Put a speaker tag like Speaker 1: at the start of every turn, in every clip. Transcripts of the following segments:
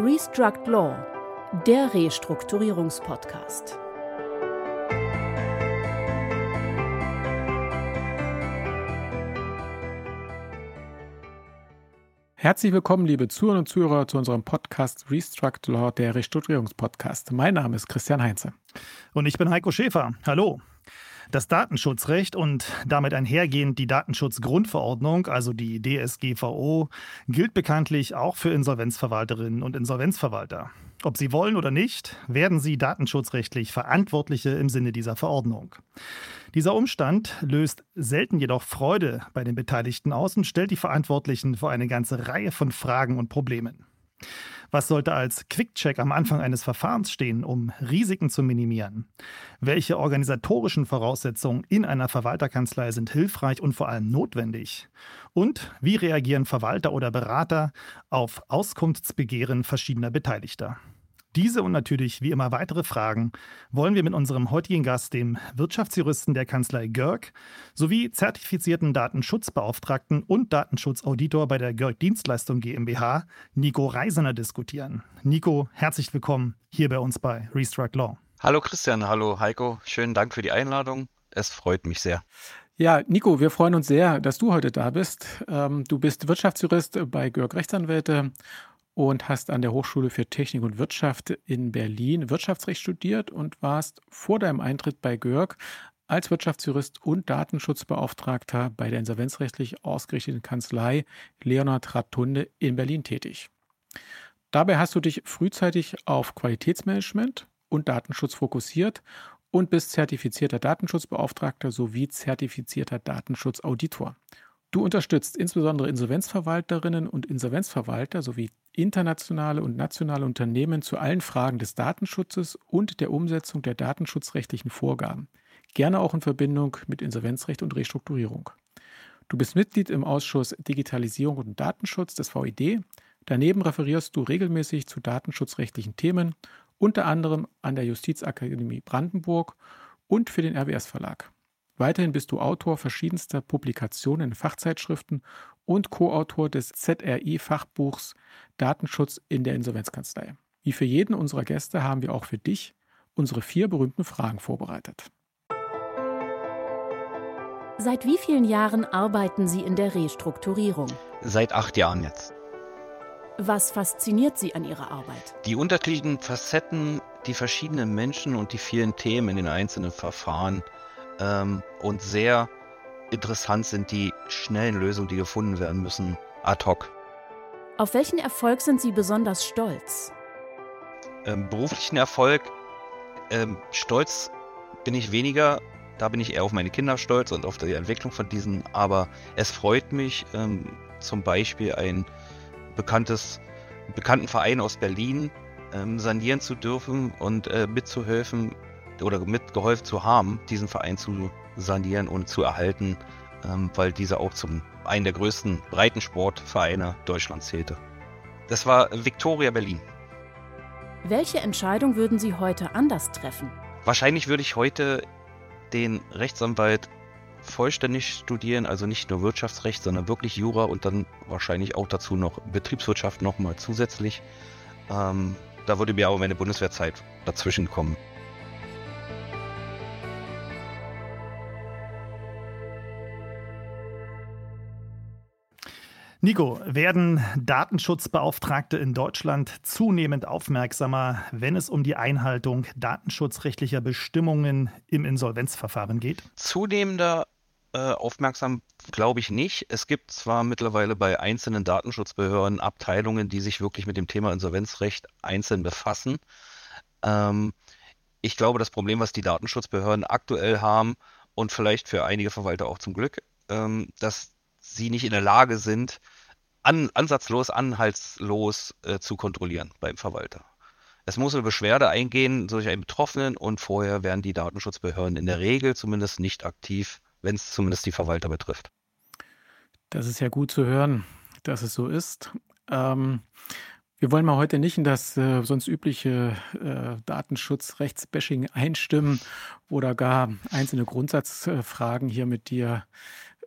Speaker 1: Restruct Law, der Restrukturierungspodcast.
Speaker 2: Herzlich willkommen, liebe Zuhörer und Zuhörer, zu unserem Podcast Restruct Law, der Restrukturierungspodcast. Mein Name ist Christian Heinze.
Speaker 3: Und ich bin Heiko Schäfer. Hallo. Das Datenschutzrecht und damit einhergehend die Datenschutzgrundverordnung, also die DSGVO, gilt bekanntlich auch für Insolvenzverwalterinnen und Insolvenzverwalter. Ob sie wollen oder nicht, werden sie datenschutzrechtlich Verantwortliche im Sinne dieser Verordnung. Dieser Umstand löst selten jedoch Freude bei den Beteiligten aus und stellt die Verantwortlichen vor eine ganze Reihe von Fragen und Problemen. Was sollte als Quick-Check am Anfang eines Verfahrens stehen, um Risiken zu minimieren? Welche organisatorischen Voraussetzungen in einer Verwalterkanzlei sind hilfreich und vor allem notwendig? Und wie reagieren Verwalter oder Berater auf Auskunftsbegehren verschiedener Beteiligter? Diese und natürlich wie immer weitere Fragen wollen wir mit unserem heutigen Gast, dem Wirtschaftsjuristen der Kanzlei Görg, sowie zertifizierten Datenschutzbeauftragten und Datenschutzauditor bei der Görg Dienstleistung GmbH, Nico Reisener, diskutieren. Nico, herzlich willkommen hier bei uns bei Restruct Law.
Speaker 4: Hallo Christian, hallo Heiko, schönen Dank für die Einladung. Es freut mich sehr.
Speaker 2: Ja, Nico, wir freuen uns sehr, dass du heute da bist. Ähm, du bist Wirtschaftsjurist bei Görg Rechtsanwälte und hast an der Hochschule für Technik und Wirtschaft in Berlin Wirtschaftsrecht studiert und warst vor deinem Eintritt bei Görg als Wirtschaftsjurist und Datenschutzbeauftragter bei der insolvenzrechtlich ausgerichteten Kanzlei Leonhard Ratunde in Berlin tätig. Dabei hast du dich frühzeitig auf Qualitätsmanagement und Datenschutz fokussiert und bist zertifizierter Datenschutzbeauftragter sowie zertifizierter Datenschutzauditor. Du unterstützt insbesondere Insolvenzverwalterinnen und Insolvenzverwalter sowie internationale und nationale Unternehmen zu allen Fragen des Datenschutzes und der Umsetzung der datenschutzrechtlichen Vorgaben, gerne auch in Verbindung mit Insolvenzrecht und Restrukturierung. Du bist Mitglied im Ausschuss Digitalisierung und Datenschutz des VID. Daneben referierst du regelmäßig zu datenschutzrechtlichen Themen, unter anderem an der Justizakademie Brandenburg und für den RWS Verlag. Weiterhin bist du Autor verschiedenster Publikationen in Fachzeitschriften und Co-Autor des ZRI-Fachbuchs Datenschutz in der Insolvenzkanzlei. Wie für jeden unserer Gäste haben wir auch für dich unsere vier berühmten Fragen vorbereitet.
Speaker 1: Seit wie vielen Jahren arbeiten Sie in der Restrukturierung?
Speaker 4: Seit acht Jahren jetzt.
Speaker 1: Was fasziniert Sie an Ihrer Arbeit?
Speaker 4: Die unterschiedlichen Facetten, die verschiedenen Menschen und die vielen Themen in den einzelnen Verfahren ähm, und sehr interessant sind die schnellen Lösungen, die gefunden werden müssen, ad hoc.
Speaker 1: Auf welchen Erfolg sind Sie besonders stolz?
Speaker 4: Ähm, beruflichen Erfolg, ähm, stolz bin ich weniger, da bin ich eher auf meine Kinder stolz und auf die Entwicklung von diesen, aber es freut mich, ähm, zum Beispiel ein bekanntes, bekannten Verein aus Berlin ähm, sanieren zu dürfen und äh, mitzuhelfen, oder mitgeholfen zu haben, diesen Verein zu sanieren und zu erhalten, ähm, weil dieser auch zum einen der größten Breitensportvereine Deutschlands zählte. Das war Victoria Berlin.
Speaker 1: Welche Entscheidung würden Sie heute anders treffen?
Speaker 4: Wahrscheinlich würde ich heute den Rechtsanwalt vollständig studieren, also nicht nur Wirtschaftsrecht, sondern wirklich Jura und dann wahrscheinlich auch dazu noch Betriebswirtschaft nochmal zusätzlich. Ähm, da würde mir aber meine Bundeswehrzeit dazwischen kommen.
Speaker 3: Nico, werden Datenschutzbeauftragte in Deutschland zunehmend aufmerksamer, wenn es um die Einhaltung datenschutzrechtlicher Bestimmungen im Insolvenzverfahren geht?
Speaker 4: Zunehmender äh, aufmerksam glaube ich nicht. Es gibt zwar mittlerweile bei einzelnen Datenschutzbehörden Abteilungen, die sich wirklich mit dem Thema Insolvenzrecht einzeln befassen. Ähm, ich glaube, das Problem, was die Datenschutzbehörden aktuell haben und vielleicht für einige Verwalter auch zum Glück, ähm, dass sie nicht in der Lage sind, an, ansatzlos, anhaltslos äh, zu kontrollieren beim Verwalter. Es muss eine Beschwerde eingehen durch einen Betroffenen und vorher werden die Datenschutzbehörden in der Regel zumindest nicht aktiv, wenn es zumindest die Verwalter betrifft.
Speaker 2: Das ist ja gut zu hören, dass es so ist. Ähm, wir wollen mal heute nicht in das äh, sonst übliche äh, Datenschutzrechtsbashing einstimmen oder gar einzelne Grundsatzfragen hier mit dir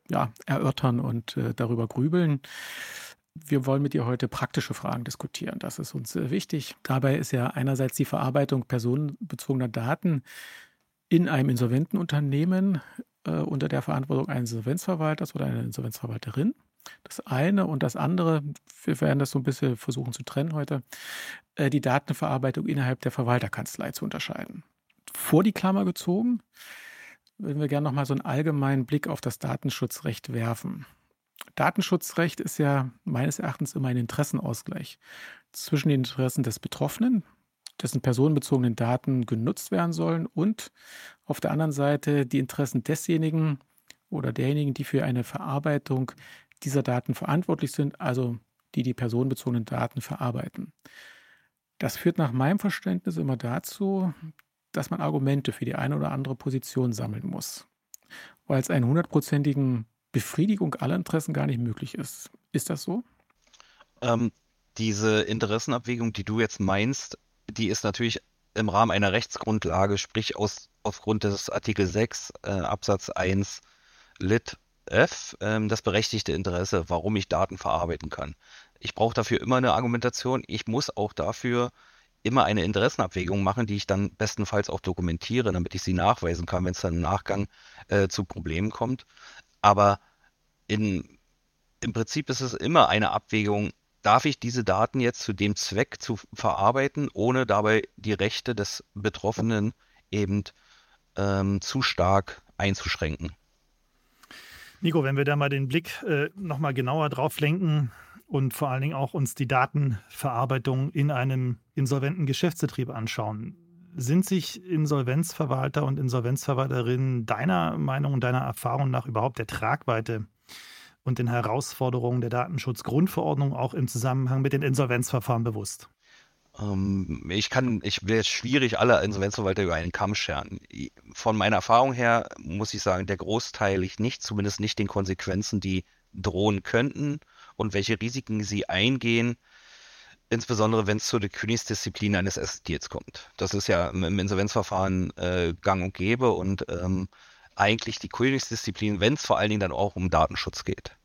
Speaker 2: ja, erörtern und äh, darüber grübeln. Wir wollen mit dir heute praktische Fragen diskutieren. Das ist uns äh, wichtig. Dabei ist ja einerseits die Verarbeitung personenbezogener Daten in einem insolventen Unternehmen äh, unter der Verantwortung eines Insolvenzverwalters oder einer Insolvenzverwalterin. Das eine und das andere, wir werden das so ein bisschen versuchen zu trennen heute, äh, die Datenverarbeitung innerhalb der Verwalterkanzlei zu unterscheiden. Vor die Klammer gezogen, würden wir gerne nochmal so einen allgemeinen Blick auf das Datenschutzrecht werfen. Datenschutzrecht ist ja meines Erachtens immer ein Interessenausgleich zwischen den Interessen des Betroffenen, dessen personenbezogenen Daten genutzt werden sollen, und auf der anderen Seite die Interessen desjenigen oder derjenigen, die für eine Verarbeitung dieser Daten verantwortlich sind, also die die personenbezogenen Daten verarbeiten. Das führt nach meinem Verständnis immer dazu, dass man Argumente für die eine oder andere Position sammeln muss, weil es eine hundertprozentigen Befriedigung aller Interessen gar nicht möglich ist. Ist das so?
Speaker 4: Ähm, diese Interessenabwägung, die du jetzt meinst, die ist natürlich im Rahmen einer Rechtsgrundlage, sprich aus, aufgrund des Artikel 6 äh, Absatz 1 Lit F, äh, das berechtigte Interesse, warum ich Daten verarbeiten kann. Ich brauche dafür immer eine Argumentation. Ich muss auch dafür immer eine Interessenabwägung machen, die ich dann bestenfalls auch dokumentiere, damit ich sie nachweisen kann, wenn es dann im Nachgang äh, zu Problemen kommt. Aber in, im Prinzip ist es immer eine Abwägung, darf ich diese Daten jetzt zu dem Zweck zu verarbeiten, ohne dabei die Rechte des Betroffenen eben ähm, zu stark einzuschränken.
Speaker 3: Nico, wenn wir da mal den Blick äh, nochmal genauer drauf lenken und vor allen Dingen auch uns die Datenverarbeitung in einem insolventen Geschäftsbetrieb anschauen, sind sich Insolvenzverwalter und Insolvenzverwalterinnen deiner Meinung und deiner Erfahrung nach überhaupt der Tragweite und den Herausforderungen der Datenschutzgrundverordnung auch im Zusammenhang mit den Insolvenzverfahren bewusst?
Speaker 4: Ähm, ich kann, ich wäre schwierig, alle Insolvenzverwalter über einen Kamm scheren. Von meiner Erfahrung her muss ich sagen, der Großteil ich nicht, zumindest nicht den Konsequenzen, die drohen könnten und welche Risiken sie eingehen, insbesondere wenn es zu der Königsdisziplin eines Assets kommt. Das ist ja im Insolvenzverfahren äh, gang und gäbe und ähm, eigentlich die Königsdisziplin, wenn es vor allen Dingen dann auch um Datenschutz geht.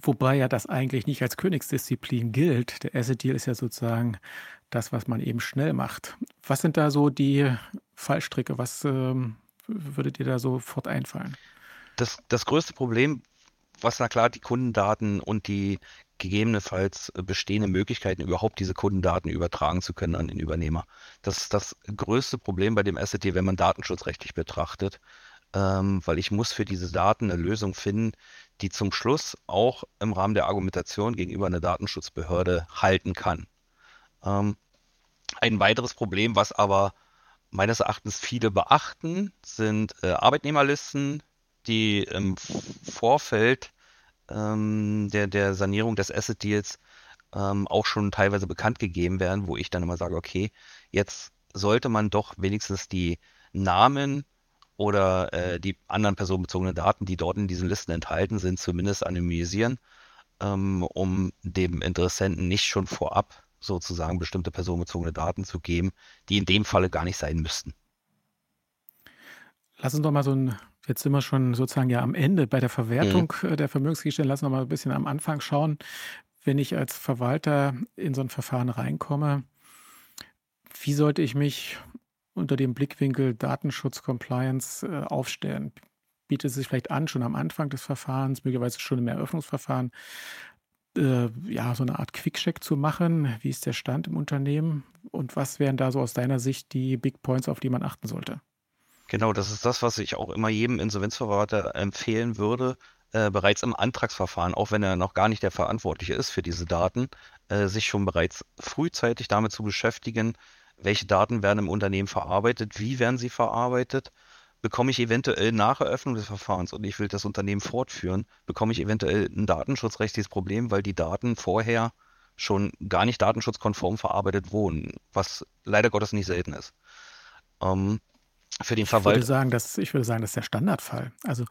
Speaker 2: Wobei ja das eigentlich nicht als Königsdisziplin gilt. Der Asset Deal ist ja sozusagen das, was man eben schnell macht. Was sind da so die Fallstricke? Was ähm, würde dir da sofort einfallen?
Speaker 4: Das, das größte Problem, was na klar die Kundendaten und die gegebenenfalls bestehende Möglichkeiten, überhaupt diese Kundendaten übertragen zu können an den Übernehmer. Das ist das größte Problem bei dem Asset wenn man datenschutzrechtlich betrachtet ähm, weil ich muss für diese Daten eine Lösung finden, die zum Schluss auch im Rahmen der Argumentation gegenüber einer Datenschutzbehörde halten kann. Ähm, ein weiteres Problem, was aber meines Erachtens viele beachten, sind äh, Arbeitnehmerlisten, die im Vorfeld ähm, der, der Sanierung des Asset Deals ähm, auch schon teilweise bekannt gegeben werden, wo ich dann immer sage, okay, jetzt sollte man doch wenigstens die Namen oder äh, die anderen personenbezogenen Daten, die dort in diesen Listen enthalten sind, zumindest anonymisieren, ähm, um dem Interessenten nicht schon vorab sozusagen bestimmte personenbezogene Daten zu geben, die in dem Falle gar nicht sein müssten.
Speaker 2: Lass uns doch mal so ein, jetzt sind wir schon sozusagen ja am Ende bei der Verwertung mhm. der Vermögensgegenstände, lass uns doch mal ein bisschen am Anfang schauen. Wenn ich als Verwalter in so ein Verfahren reinkomme, wie sollte ich mich unter dem Blickwinkel Datenschutz, Compliance äh, aufstellen? Bietet es sich vielleicht an, schon am Anfang des Verfahrens, möglicherweise schon im Eröffnungsverfahren, äh, ja, so eine Art Quickcheck zu machen? Wie ist der Stand im Unternehmen? Und was wären da so aus deiner Sicht die Big Points, auf die man achten sollte?
Speaker 4: Genau, das ist das, was ich auch immer jedem Insolvenzverwalter empfehlen würde, äh, bereits im Antragsverfahren, auch wenn er noch gar nicht der Verantwortliche ist für diese Daten, äh, sich schon bereits frühzeitig damit zu beschäftigen, welche Daten werden im Unternehmen verarbeitet, wie werden sie verarbeitet, bekomme ich eventuell nach Eröffnung des Verfahrens und ich will das Unternehmen fortführen, bekomme ich eventuell ein datenschutzrechtliches Problem, weil die Daten vorher schon gar nicht datenschutzkonform verarbeitet wurden, was leider Gottes nicht selten ist. Ähm, für den Verwalter.
Speaker 2: Ich würde, sagen, das, ich würde sagen, das ist der Standardfall. Also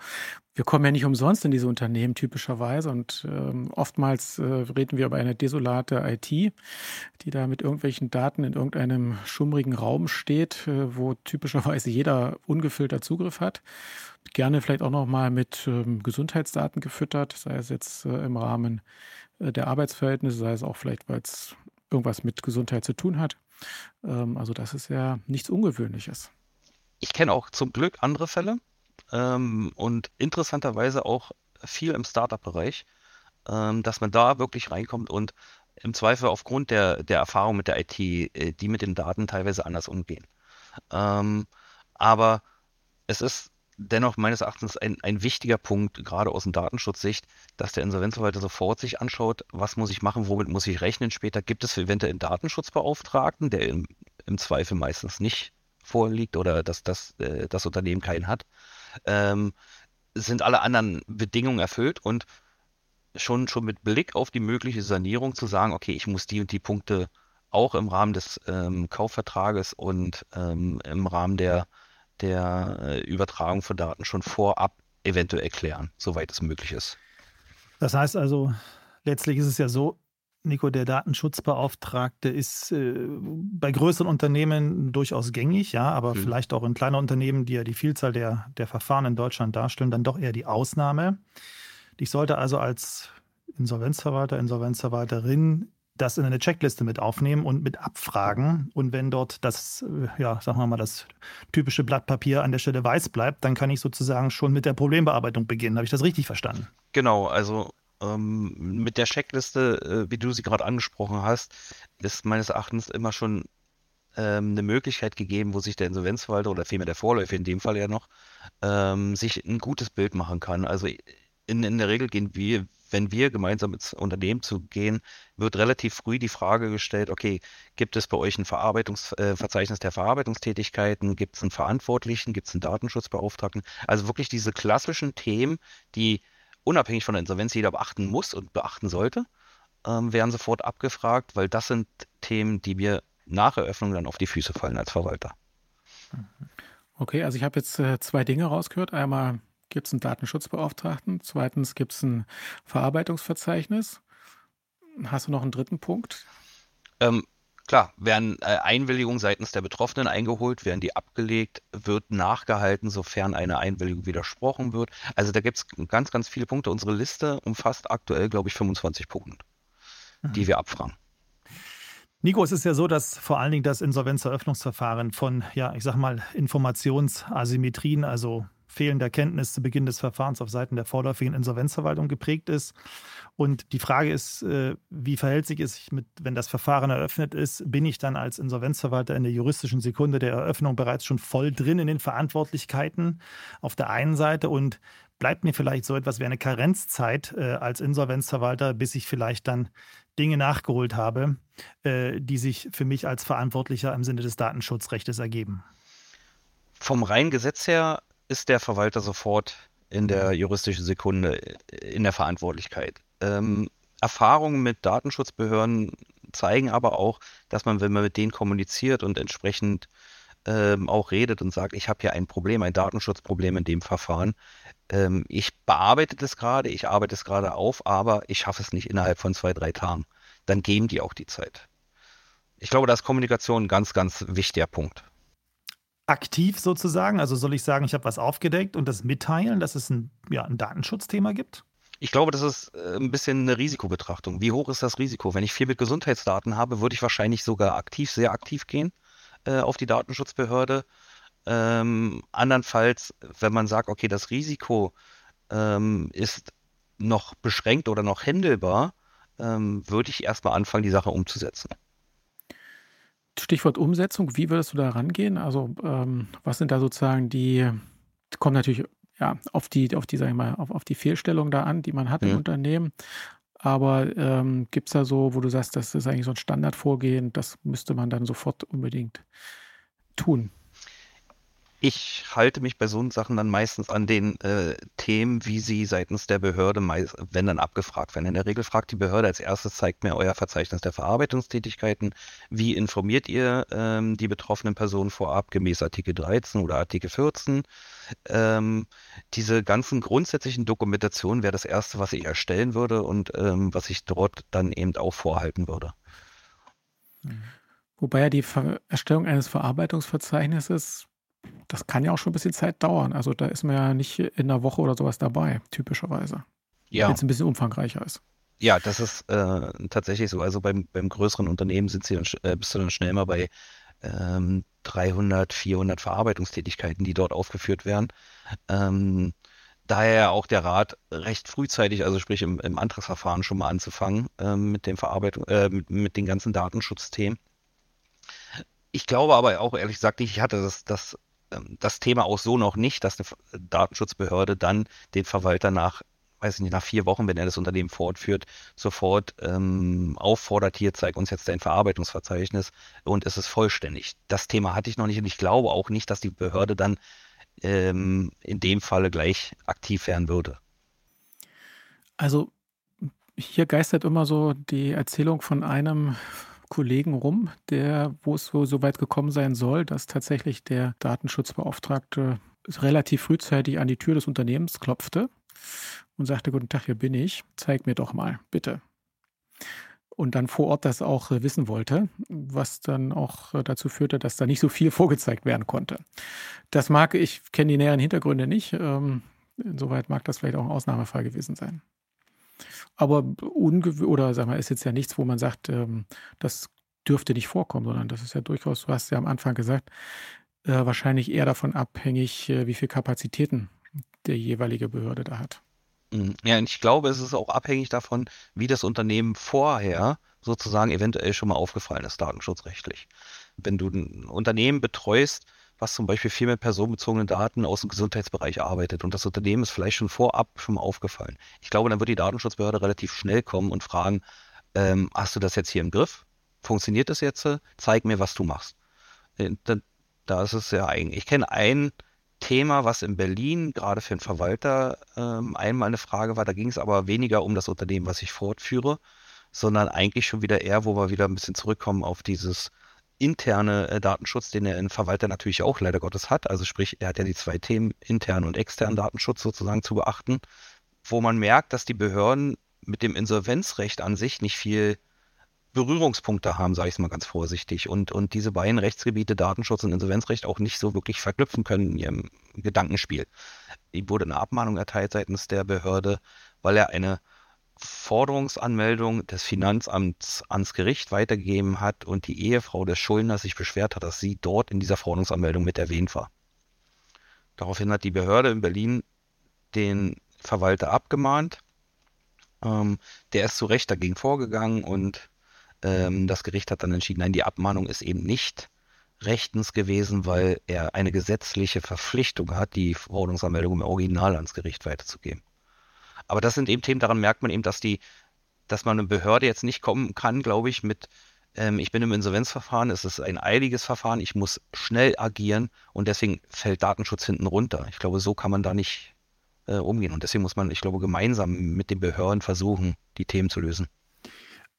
Speaker 2: wir kommen ja nicht umsonst in diese Unternehmen typischerweise und ähm, oftmals äh, reden wir über eine desolate IT, die da mit irgendwelchen Daten in irgendeinem schummrigen Raum steht, äh, wo typischerweise jeder ungefiltert Zugriff hat. Gerne vielleicht auch nochmal mit ähm, Gesundheitsdaten gefüttert, sei es jetzt äh, im Rahmen äh, der Arbeitsverhältnisse, sei es auch vielleicht, weil es irgendwas mit Gesundheit zu tun hat. Ähm, also das ist ja nichts Ungewöhnliches
Speaker 4: ich kenne auch zum Glück andere Fälle ähm, und interessanterweise auch viel im Startup-Bereich, ähm, dass man da wirklich reinkommt und im Zweifel aufgrund der, der Erfahrung mit der IT, äh, die mit den Daten teilweise anders umgehen. Ähm, aber es ist dennoch meines Erachtens ein, ein wichtiger Punkt, gerade aus dem Datenschutzsicht, dass der Insolvenzverwalter sofort sich anschaut, was muss ich machen, womit muss ich rechnen später. Gibt es eventuell einen Datenschutzbeauftragten, der im, im Zweifel meistens nicht vorliegt oder dass das, äh, das Unternehmen keinen hat, ähm, sind alle anderen Bedingungen erfüllt und schon, schon mit Blick auf die mögliche Sanierung zu sagen, okay, ich muss die und die Punkte auch im Rahmen des ähm, Kaufvertrages und ähm, im Rahmen der, der äh, Übertragung von Daten schon vorab eventuell erklären, soweit es möglich ist.
Speaker 3: Das heißt also, letztlich ist es ja so, Nico, der Datenschutzbeauftragte ist äh, bei größeren Unternehmen durchaus gängig, ja, aber mhm. vielleicht auch in kleinen Unternehmen, die ja die Vielzahl der, der Verfahren in Deutschland darstellen, dann doch eher die Ausnahme. Ich sollte also als Insolvenzverwalter, Insolvenzverwalterin das in eine Checkliste mit aufnehmen und mit abfragen. Und wenn dort das, äh, ja, sagen wir mal, das typische Blatt Papier an der Stelle weiß bleibt, dann kann ich sozusagen schon mit der Problembearbeitung beginnen. Habe ich das richtig verstanden?
Speaker 4: Genau, also ähm, mit der Checkliste, äh, wie du sie gerade angesprochen hast, ist meines Erachtens immer schon ähm, eine Möglichkeit gegeben, wo sich der Insolvenzverwalter oder vielmehr der Vorläufer in dem Fall ja noch, ähm, sich ein gutes Bild machen kann. Also in, in der Regel gehen wir, wenn wir gemeinsam ins Unternehmen zu gehen, wird relativ früh die Frage gestellt, okay, gibt es bei euch ein Verarbeitungsverzeichnis äh, der Verarbeitungstätigkeiten, gibt es einen Verantwortlichen, gibt es einen Datenschutzbeauftragten? Also wirklich diese klassischen Themen, die unabhängig von der Insolvenz jeder beachten muss und beachten sollte, ähm, werden sofort abgefragt, weil das sind Themen, die mir nach Eröffnung dann auf die Füße fallen als Verwalter.
Speaker 2: Okay, also ich habe jetzt äh, zwei Dinge rausgehört. Einmal gibt es einen Datenschutzbeauftragten, zweitens gibt es ein Verarbeitungsverzeichnis. Hast du noch einen dritten Punkt?
Speaker 4: Ähm, Klar, werden äh, Einwilligungen seitens der Betroffenen eingeholt, werden die abgelegt, wird nachgehalten, sofern eine Einwilligung widersprochen wird. Also da gibt es ganz, ganz viele Punkte. Unsere Liste umfasst aktuell, glaube ich, 25 Punkte, mhm. die wir abfragen.
Speaker 3: Nico, es ist ja so, dass vor allen Dingen das Insolvenzeröffnungsverfahren von, ja, ich sag mal, Informationsasymmetrien, also fehlender Kenntnis zu Beginn des Verfahrens auf Seiten der vorläufigen Insolvenzverwaltung geprägt ist. Und die Frage ist, äh, wie verhält sich es, mit, wenn das Verfahren eröffnet ist? Bin ich dann als Insolvenzverwalter in der juristischen Sekunde der Eröffnung bereits schon voll drin in den Verantwortlichkeiten auf der einen Seite und bleibt mir vielleicht so etwas wie eine Karenzzeit äh, als Insolvenzverwalter, bis ich vielleicht dann Dinge nachgeholt habe, äh, die sich für mich als Verantwortlicher im Sinne des Datenschutzrechts ergeben?
Speaker 4: Vom reinen Gesetz her ist der Verwalter sofort in der juristischen Sekunde in der Verantwortlichkeit. Ähm, Erfahrungen mit Datenschutzbehörden zeigen aber auch, dass man, wenn man mit denen kommuniziert und entsprechend ähm, auch redet und sagt, ich habe hier ein Problem, ein Datenschutzproblem in dem Verfahren, ähm, ich bearbeite das gerade, ich arbeite es gerade auf, aber ich schaffe es nicht innerhalb von zwei, drei Tagen, dann geben die auch die Zeit. Ich glaube, da ist Kommunikation ein ganz, ganz wichtiger Punkt
Speaker 3: aktiv sozusagen? Also soll ich sagen, ich habe was aufgedeckt und das mitteilen, dass es ein, ja, ein Datenschutzthema gibt?
Speaker 4: Ich glaube, das ist äh, ein bisschen eine Risikobetrachtung. Wie hoch ist das Risiko? Wenn ich viel mit Gesundheitsdaten habe, würde ich wahrscheinlich sogar aktiv, sehr aktiv gehen äh, auf die Datenschutzbehörde. Ähm, andernfalls, wenn man sagt, okay, das Risiko ähm, ist noch beschränkt oder noch händelbar, ähm, würde ich erstmal anfangen, die Sache umzusetzen.
Speaker 2: Stichwort Umsetzung, wie würdest du da rangehen? Also, ähm, was sind da sozusagen die, kommt natürlich ja, auf die, auf die, sag ich mal, auf, auf die Fehlstellung da an, die man hat mhm. im Unternehmen. Aber ähm, gibt es da so, wo du sagst, das ist eigentlich so ein Standardvorgehen, das müsste man dann sofort unbedingt tun?
Speaker 4: Ich halte mich bei so Sachen dann meistens an den äh, Themen, wie sie seitens der Behörde, meist, wenn dann abgefragt werden. In der Regel fragt die Behörde als erstes, zeigt mir euer Verzeichnis der Verarbeitungstätigkeiten. Wie informiert ihr ähm, die betroffenen Personen vorab gemäß Artikel 13 oder Artikel 14? Ähm, diese ganzen grundsätzlichen Dokumentationen wäre das Erste, was ich erstellen würde und ähm, was ich dort dann eben auch vorhalten würde.
Speaker 2: Wobei ja die Ver Erstellung eines Verarbeitungsverzeichnisses das kann ja auch schon ein bisschen Zeit dauern. Also da ist man ja nicht in einer Woche oder sowas dabei, typischerweise.
Speaker 4: Ja.
Speaker 2: Wenn es ein bisschen umfangreicher ist.
Speaker 4: Ja, das ist äh, tatsächlich so. Also beim, beim größeren Unternehmen sind sie dann, äh, bist du dann schnell mal bei ähm, 300, 400 Verarbeitungstätigkeiten, die dort aufgeführt werden. Ähm, daher auch der Rat, recht frühzeitig, also sprich im, im Antragsverfahren schon mal anzufangen ähm, mit dem Verarbeitung, äh, mit, mit den ganzen Datenschutzthemen. Ich glaube aber auch ehrlich gesagt, ich hatte das, das das Thema auch so noch nicht, dass eine Datenschutzbehörde dann den Verwalter nach, weiß ich nicht, nach vier Wochen, wenn er das Unternehmen fortführt, sofort ähm, auffordert, hier zeig uns jetzt dein Verarbeitungsverzeichnis und es ist vollständig. Das Thema hatte ich noch nicht und ich glaube auch nicht, dass die Behörde dann ähm, in dem Falle gleich aktiv werden würde.
Speaker 2: Also hier geistert immer so die Erzählung von einem Kollegen rum, der, wo es so, so weit gekommen sein soll, dass tatsächlich der Datenschutzbeauftragte relativ frühzeitig an die Tür des Unternehmens klopfte und sagte, guten Tag, hier bin ich, zeig mir doch mal, bitte. Und dann vor Ort das auch äh, wissen wollte, was dann auch äh, dazu führte, dass da nicht so viel vorgezeigt werden konnte. Das mag, ich kenne die näheren Hintergründe nicht, ähm, insoweit mag das vielleicht auch ein Ausnahmefall gewesen sein. Aber ungewöhnlich, oder sag mal, ist jetzt ja nichts, wo man sagt, ähm, das dürfte nicht vorkommen, sondern das ist ja durchaus, du hast ja am Anfang gesagt, äh, wahrscheinlich eher davon abhängig, äh, wie viel Kapazitäten der jeweilige Behörde da hat.
Speaker 4: Mhm. Ja, und ich glaube, es ist auch abhängig davon, wie das Unternehmen vorher sozusagen eventuell schon mal aufgefallen ist, datenschutzrechtlich. Wenn du ein Unternehmen betreust, was zum Beispiel viel mit personenbezogenen Daten aus dem Gesundheitsbereich arbeitet. Und das Unternehmen ist vielleicht schon vorab schon mal aufgefallen. Ich glaube, dann wird die Datenschutzbehörde relativ schnell kommen und fragen, ähm, hast du das jetzt hier im Griff? Funktioniert das jetzt? Zeig mir, was du machst. Äh, da, ist es ja eigentlich. Ich kenne ein Thema, was in Berlin gerade für einen Verwalter ähm, einmal eine Frage war. Da ging es aber weniger um das Unternehmen, was ich fortführe, sondern eigentlich schon wieder eher, wo wir wieder ein bisschen zurückkommen auf dieses interne äh, Datenschutz, den er in Verwalter natürlich auch leider Gottes hat. Also sprich, er hat ja die zwei Themen, internen und externen Datenschutz sozusagen zu beachten, wo man merkt, dass die Behörden mit dem Insolvenzrecht an sich nicht viel Berührungspunkte haben, sage ich es mal ganz vorsichtig, und, und diese beiden Rechtsgebiete Datenschutz und Insolvenzrecht auch nicht so wirklich verknüpfen können in ihrem Gedankenspiel. Ihm wurde eine Abmahnung erteilt seitens der Behörde, weil er eine Forderungsanmeldung des Finanzamts ans Gericht weitergegeben hat und die Ehefrau des Schuldners sich beschwert hat, dass sie dort in dieser Forderungsanmeldung mit erwähnt war. Daraufhin hat die Behörde in Berlin den Verwalter abgemahnt. Ähm, der ist zu Recht dagegen vorgegangen und ähm, das Gericht hat dann entschieden, nein, die Abmahnung ist eben nicht rechtens gewesen, weil er eine gesetzliche Verpflichtung hat, die Forderungsanmeldung im Original ans Gericht weiterzugeben. Aber das sind eben Themen, daran merkt man eben, dass die, dass man eine Behörde jetzt nicht kommen kann, glaube ich, mit ähm, ich bin im Insolvenzverfahren, es ist ein eiliges Verfahren, ich muss schnell agieren und deswegen fällt Datenschutz hinten runter. Ich glaube, so kann man da nicht äh, umgehen. Und deswegen muss man, ich glaube, gemeinsam mit den Behörden versuchen, die Themen zu lösen.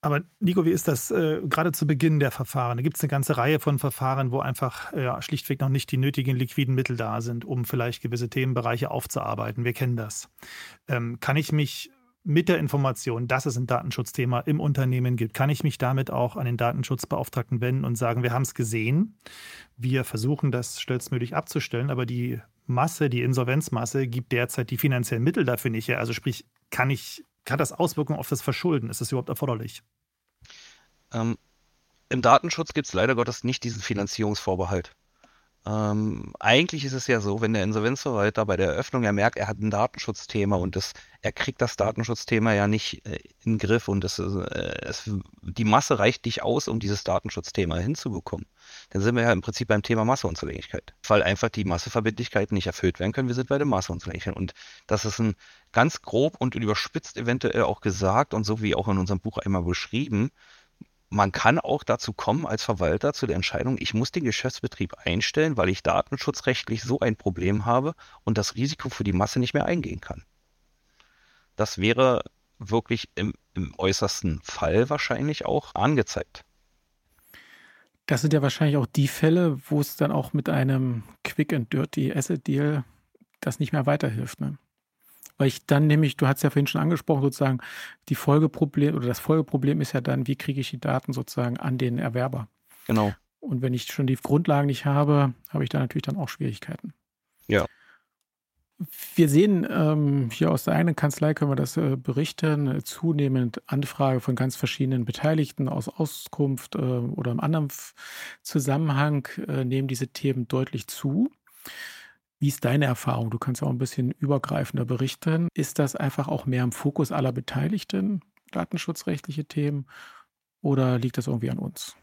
Speaker 3: Aber Nico, wie ist das äh, gerade zu Beginn der Verfahren? Da gibt es eine ganze Reihe von Verfahren, wo einfach äh, schlichtweg noch nicht die nötigen liquiden Mittel da sind, um vielleicht gewisse Themenbereiche aufzuarbeiten. Wir kennen das. Ähm, kann ich mich mit der Information, dass es ein Datenschutzthema im Unternehmen gibt, kann ich mich damit auch an den Datenschutzbeauftragten wenden und sagen, wir haben es gesehen, wir versuchen das schnellstmöglich abzustellen, aber die Masse, die Insolvenzmasse gibt derzeit die finanziellen Mittel dafür nicht her. Also sprich, kann ich hat das Auswirkungen auf das Verschulden? Ist das überhaupt erforderlich?
Speaker 4: Ähm, Im Datenschutz gibt es leider Gottes nicht diesen Finanzierungsvorbehalt. Ähm, eigentlich ist es ja so, wenn der Insolvenzverwalter bei der Eröffnung ja merkt, er hat ein Datenschutzthema und das, er kriegt das Datenschutzthema ja nicht äh, in den Griff und das, äh, es, die Masse reicht nicht aus, um dieses Datenschutzthema hinzubekommen. Dann sind wir ja im Prinzip beim Thema Masseunzulänglichkeit, weil einfach die Masseverbindlichkeiten nicht erfüllt werden können. Wir sind bei der Masseunzulänglichkeit und das ist ein ganz grob und überspitzt eventuell auch gesagt und so wie auch in unserem Buch einmal beschrieben, man kann auch dazu kommen, als Verwalter zu der Entscheidung, ich muss den Geschäftsbetrieb einstellen, weil ich datenschutzrechtlich so ein Problem habe und das Risiko für die Masse nicht mehr eingehen kann. Das wäre wirklich im, im äußersten Fall wahrscheinlich auch angezeigt.
Speaker 2: Das sind ja wahrscheinlich auch die Fälle, wo es dann auch mit einem Quick and Dirty Asset Deal das nicht mehr weiterhilft. Ne? Weil ich dann nämlich, du hast ja vorhin schon angesprochen, sozusagen, die Folgeproblem oder das Folgeproblem ist ja dann, wie kriege ich die Daten sozusagen an den Erwerber?
Speaker 4: Genau.
Speaker 2: Und wenn ich schon die Grundlagen nicht habe, habe ich da natürlich dann auch Schwierigkeiten.
Speaker 4: Ja.
Speaker 2: Wir sehen ähm, hier aus der eigenen Kanzlei, können wir das äh, berichten, zunehmend Anfrage von ganz verschiedenen Beteiligten aus Auskunft äh, oder im anderen Zusammenhang äh, nehmen diese Themen deutlich zu. Wie ist deine Erfahrung? Du kannst auch ein bisschen übergreifender berichten. Ist das einfach auch mehr im Fokus aller Beteiligten, datenschutzrechtliche Themen, oder liegt das irgendwie an uns?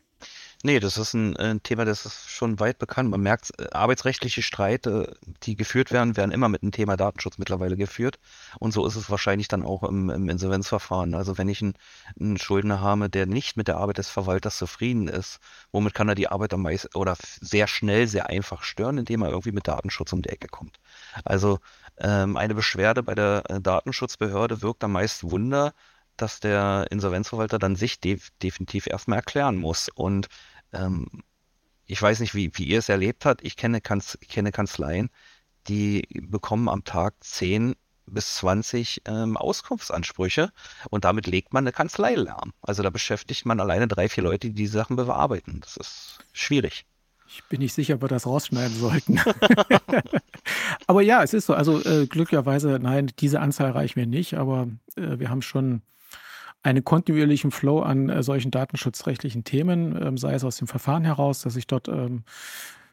Speaker 4: Nee, das ist ein, ein Thema, das ist schon weit bekannt. Man merkt, äh, arbeitsrechtliche Streite, die geführt werden, werden immer mit dem Thema Datenschutz mittlerweile geführt. Und so ist es wahrscheinlich dann auch im, im Insolvenzverfahren. Also wenn ich einen, einen Schuldner habe, der nicht mit der Arbeit des Verwalters zufrieden ist, womit kann er die Arbeit am meisten oder sehr schnell, sehr einfach stören, indem er irgendwie mit Datenschutz um die Ecke kommt. Also ähm, eine Beschwerde bei der äh, Datenschutzbehörde wirkt am meisten Wunder, dass der Insolvenzverwalter dann sich def definitiv erstmal erklären muss. Und ähm, ich weiß nicht, wie, wie ihr es erlebt habt. Ich kenne, Kanz kenne Kanzleien, die bekommen am Tag 10 bis 20 ähm, Auskunftsansprüche und damit legt man eine Kanzlei lahm. Also da beschäftigt man alleine drei, vier Leute, die die Sachen bearbeiten. Das ist schwierig.
Speaker 2: Ich bin nicht sicher, ob wir das rausschneiden sollten. aber ja, es ist so. Also äh, glücklicherweise, nein, diese Anzahl reicht mir nicht, aber äh, wir haben schon einen kontinuierlichen Flow an äh, solchen datenschutzrechtlichen Themen, ähm, sei es aus dem Verfahren heraus, dass ich dort ähm,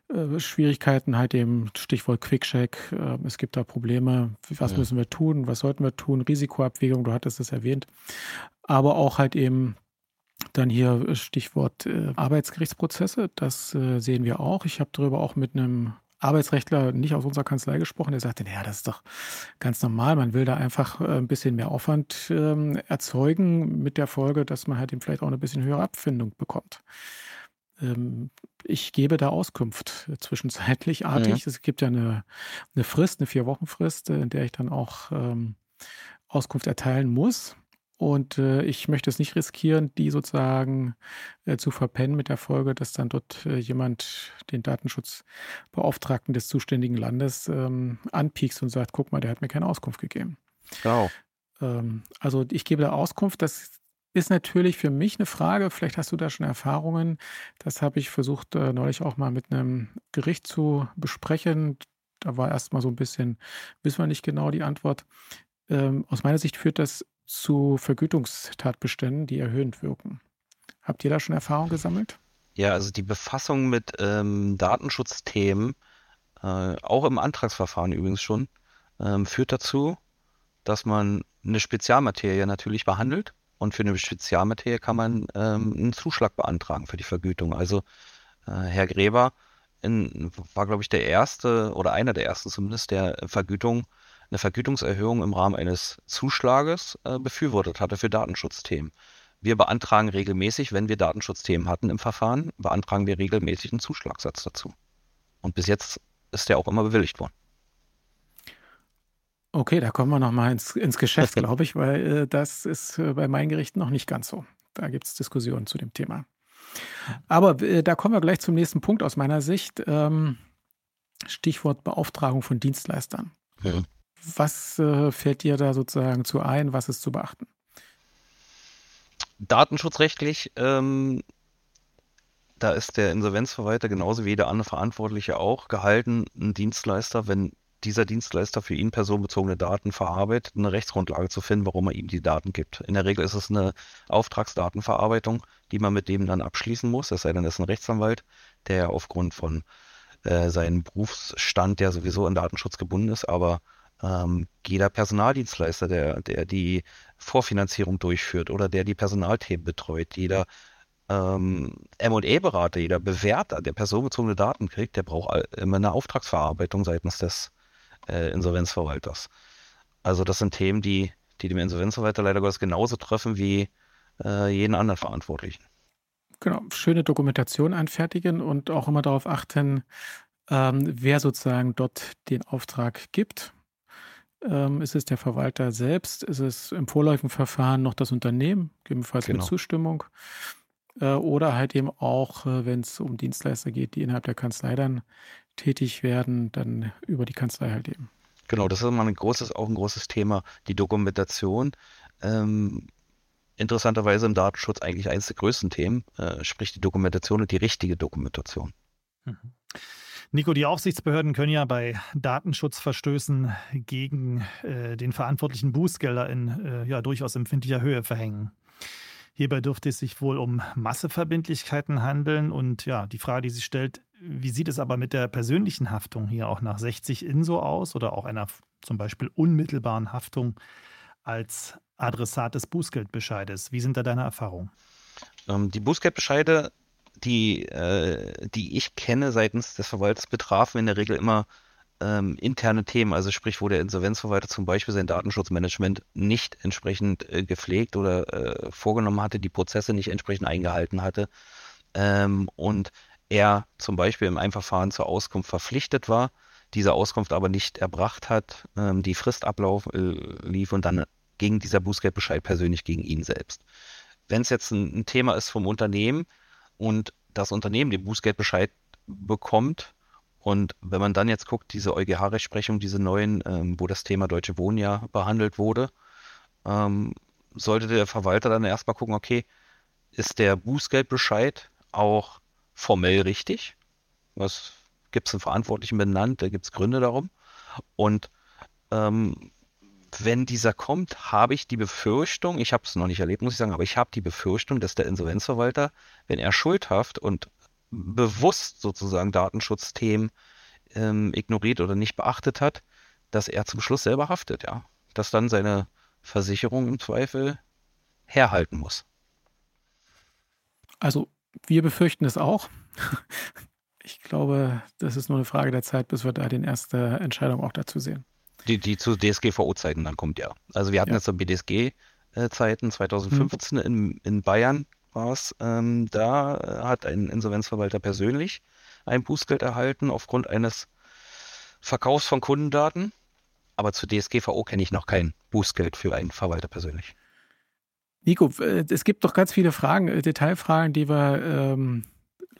Speaker 2: äh, Schwierigkeiten halt dem Stichwort Quickcheck, äh, es gibt da Probleme, was ja. müssen wir tun, was sollten wir tun, Risikoabwägung, du hattest es erwähnt, aber auch halt eben dann hier äh, Stichwort äh, Arbeitsgerichtsprozesse, das sehen wir auch. Ich habe darüber auch mit einem Arbeitsrechtler nicht aus unserer Kanzlei gesprochen, der sagte, naja, das ist doch ganz normal. Man will da einfach äh, ein bisschen mehr Aufwand ähm, erzeugen mit der Folge, dass man halt eben vielleicht auch eine bisschen höhere Abfindung bekommt. Ähm, ich gebe da Auskunft äh, zwischenzeitlich artig. Ja. Es gibt ja eine, eine Frist, eine Vier-Wochen-Frist, äh, in der ich dann auch ähm, Auskunft erteilen muss. Und äh, ich möchte es nicht riskieren, die sozusagen äh, zu verpennen mit der Folge, dass dann dort äh, jemand den Datenschutzbeauftragten des zuständigen Landes ähm, anpiekst und sagt, guck mal, der hat mir keine Auskunft gegeben.
Speaker 4: Genau.
Speaker 2: Ähm, also ich gebe da Auskunft. Das ist natürlich für mich eine Frage. Vielleicht hast du da schon Erfahrungen. Das habe ich versucht äh, neulich auch mal mit einem Gericht zu besprechen. Da war erstmal so ein bisschen, wissen wir nicht genau die Antwort. Ähm, aus meiner Sicht führt das zu Vergütungstatbeständen, die erhöhend wirken. Habt ihr da schon Erfahrung gesammelt?
Speaker 4: Ja, also die Befassung mit ähm, Datenschutzthemen, äh, auch im Antragsverfahren übrigens schon, ähm, führt dazu, dass man eine Spezialmaterie natürlich behandelt und für eine Spezialmaterie kann man ähm, einen Zuschlag beantragen für die Vergütung. Also äh, Herr Gräber in, war, glaube ich, der erste oder einer der ersten zumindest, der Vergütung eine Vergütungserhöhung im Rahmen eines Zuschlages äh, befürwortet hatte für Datenschutzthemen. Wir beantragen regelmäßig, wenn wir Datenschutzthemen hatten im Verfahren, beantragen wir regelmäßig einen Zuschlagssatz dazu. Und bis jetzt ist der auch immer bewilligt worden.
Speaker 2: Okay, da kommen wir nochmal ins, ins Geschäft, glaube ich, weil äh, das ist äh, bei meinen Gerichten noch nicht ganz so. Da gibt es Diskussionen zu dem Thema. Aber äh, da kommen wir gleich zum nächsten Punkt aus meiner Sicht. Ähm, Stichwort Beauftragung von Dienstleistern. Ja. Was äh, fällt dir da sozusagen zu ein? Was ist zu beachten?
Speaker 4: Datenschutzrechtlich, ähm, da ist der Insolvenzverwalter genauso wie jeder andere Verantwortliche auch gehalten, einen Dienstleister, wenn dieser Dienstleister für ihn personenbezogene Daten verarbeitet, eine Rechtsgrundlage zu finden, warum er ihm die Daten gibt. In der Regel ist es eine Auftragsdatenverarbeitung, die man mit dem dann abschließen muss, es sei denn, es ist ein Rechtsanwalt, der ja aufgrund von äh, seinem Berufsstand, der sowieso in Datenschutz gebunden ist, aber ähm, jeder Personaldienstleister, der, der die Vorfinanzierung durchführt oder der die Personalthemen betreut, jeder ähm, M&A-Berater, jeder Bewerter, der personenbezogene Daten kriegt, der braucht immer eine Auftragsverarbeitung seitens des äh, Insolvenzverwalters. Also das sind Themen, die, die dem Insolvenzverwalter leider Gottes genauso treffen wie äh, jeden anderen Verantwortlichen.
Speaker 2: Genau, schöne Dokumentation anfertigen und auch immer darauf achten, ähm, wer sozusagen dort den Auftrag gibt. Ähm, ist es der Verwalter selbst? Ist es im vorläufigen Verfahren noch das Unternehmen, gegebenenfalls genau. mit Zustimmung? Äh, oder halt eben auch, äh, wenn es um Dienstleister geht, die innerhalb der Kanzlei dann tätig werden, dann über die Kanzlei halt eben.
Speaker 4: Genau, das ist immer ein großes, auch ein großes Thema, die Dokumentation. Ähm, interessanterweise im Datenschutz eigentlich eines der größten Themen, äh, sprich die Dokumentation und die richtige Dokumentation.
Speaker 3: Mhm. Nico, die Aufsichtsbehörden können ja bei Datenschutzverstößen gegen äh, den Verantwortlichen Bußgelder in äh, ja, durchaus empfindlicher Höhe verhängen. Hierbei dürfte es sich wohl um Masseverbindlichkeiten handeln. Und ja, die Frage, die sich stellt, wie sieht es aber mit der persönlichen Haftung hier auch nach 60 INSO aus oder auch einer zum Beispiel unmittelbaren Haftung als Adressat des Bußgeldbescheides? Wie sind da deine Erfahrungen?
Speaker 4: Ähm, die Bußgeldbescheide die, äh, die ich kenne seitens des Verwalters, betrafen in der Regel immer ähm, interne Themen, also sprich, wo der Insolvenzverwalter zum Beispiel sein Datenschutzmanagement nicht entsprechend äh, gepflegt oder äh, vorgenommen hatte, die Prozesse nicht entsprechend eingehalten hatte ähm, und er zum Beispiel im Einverfahren zur Auskunft verpflichtet war, diese Auskunft aber nicht erbracht hat, ähm, die Frist ablauf äh, lief und dann ging dieser Bußgeldbescheid persönlich gegen ihn selbst. Wenn es jetzt ein, ein Thema ist vom Unternehmen, und das Unternehmen den Bußgeldbescheid bekommt. Und wenn man dann jetzt guckt, diese EuGH-Rechtsprechung, diese neuen, ähm, wo das Thema Deutsche Wohnen ja behandelt wurde, ähm, sollte der Verwalter dann erstmal gucken, okay, ist der Bußgeldbescheid auch formell richtig? Was gibt es einen Verantwortlichen benannt? Da gibt es Gründe darum. Und ähm, wenn dieser kommt, habe ich die Befürchtung, ich habe es noch nicht erlebt, muss ich sagen, aber ich habe die Befürchtung, dass der Insolvenzverwalter, wenn er schuldhaft und bewusst sozusagen Datenschutzthemen ähm, ignoriert oder nicht beachtet hat, dass er zum Schluss selber haftet, ja. Dass dann seine Versicherung im Zweifel herhalten muss.
Speaker 2: Also wir befürchten es auch. Ich glaube, das ist nur eine Frage der Zeit, bis wir da die erste Entscheidung auch dazu sehen.
Speaker 4: Die, die zu DSGVO-Zeiten dann kommt, ja. Also wir hatten ja. jetzt so BDSG-Zeiten 2015 mhm. in, in Bayern war es. Ähm, da äh, hat ein Insolvenzverwalter persönlich ein Bußgeld erhalten aufgrund eines Verkaufs von Kundendaten. Aber zu DSGVO kenne ich noch kein Bußgeld für einen Verwalter persönlich.
Speaker 2: Nico, äh, es gibt doch ganz viele Fragen, äh, Detailfragen, die wir ähm,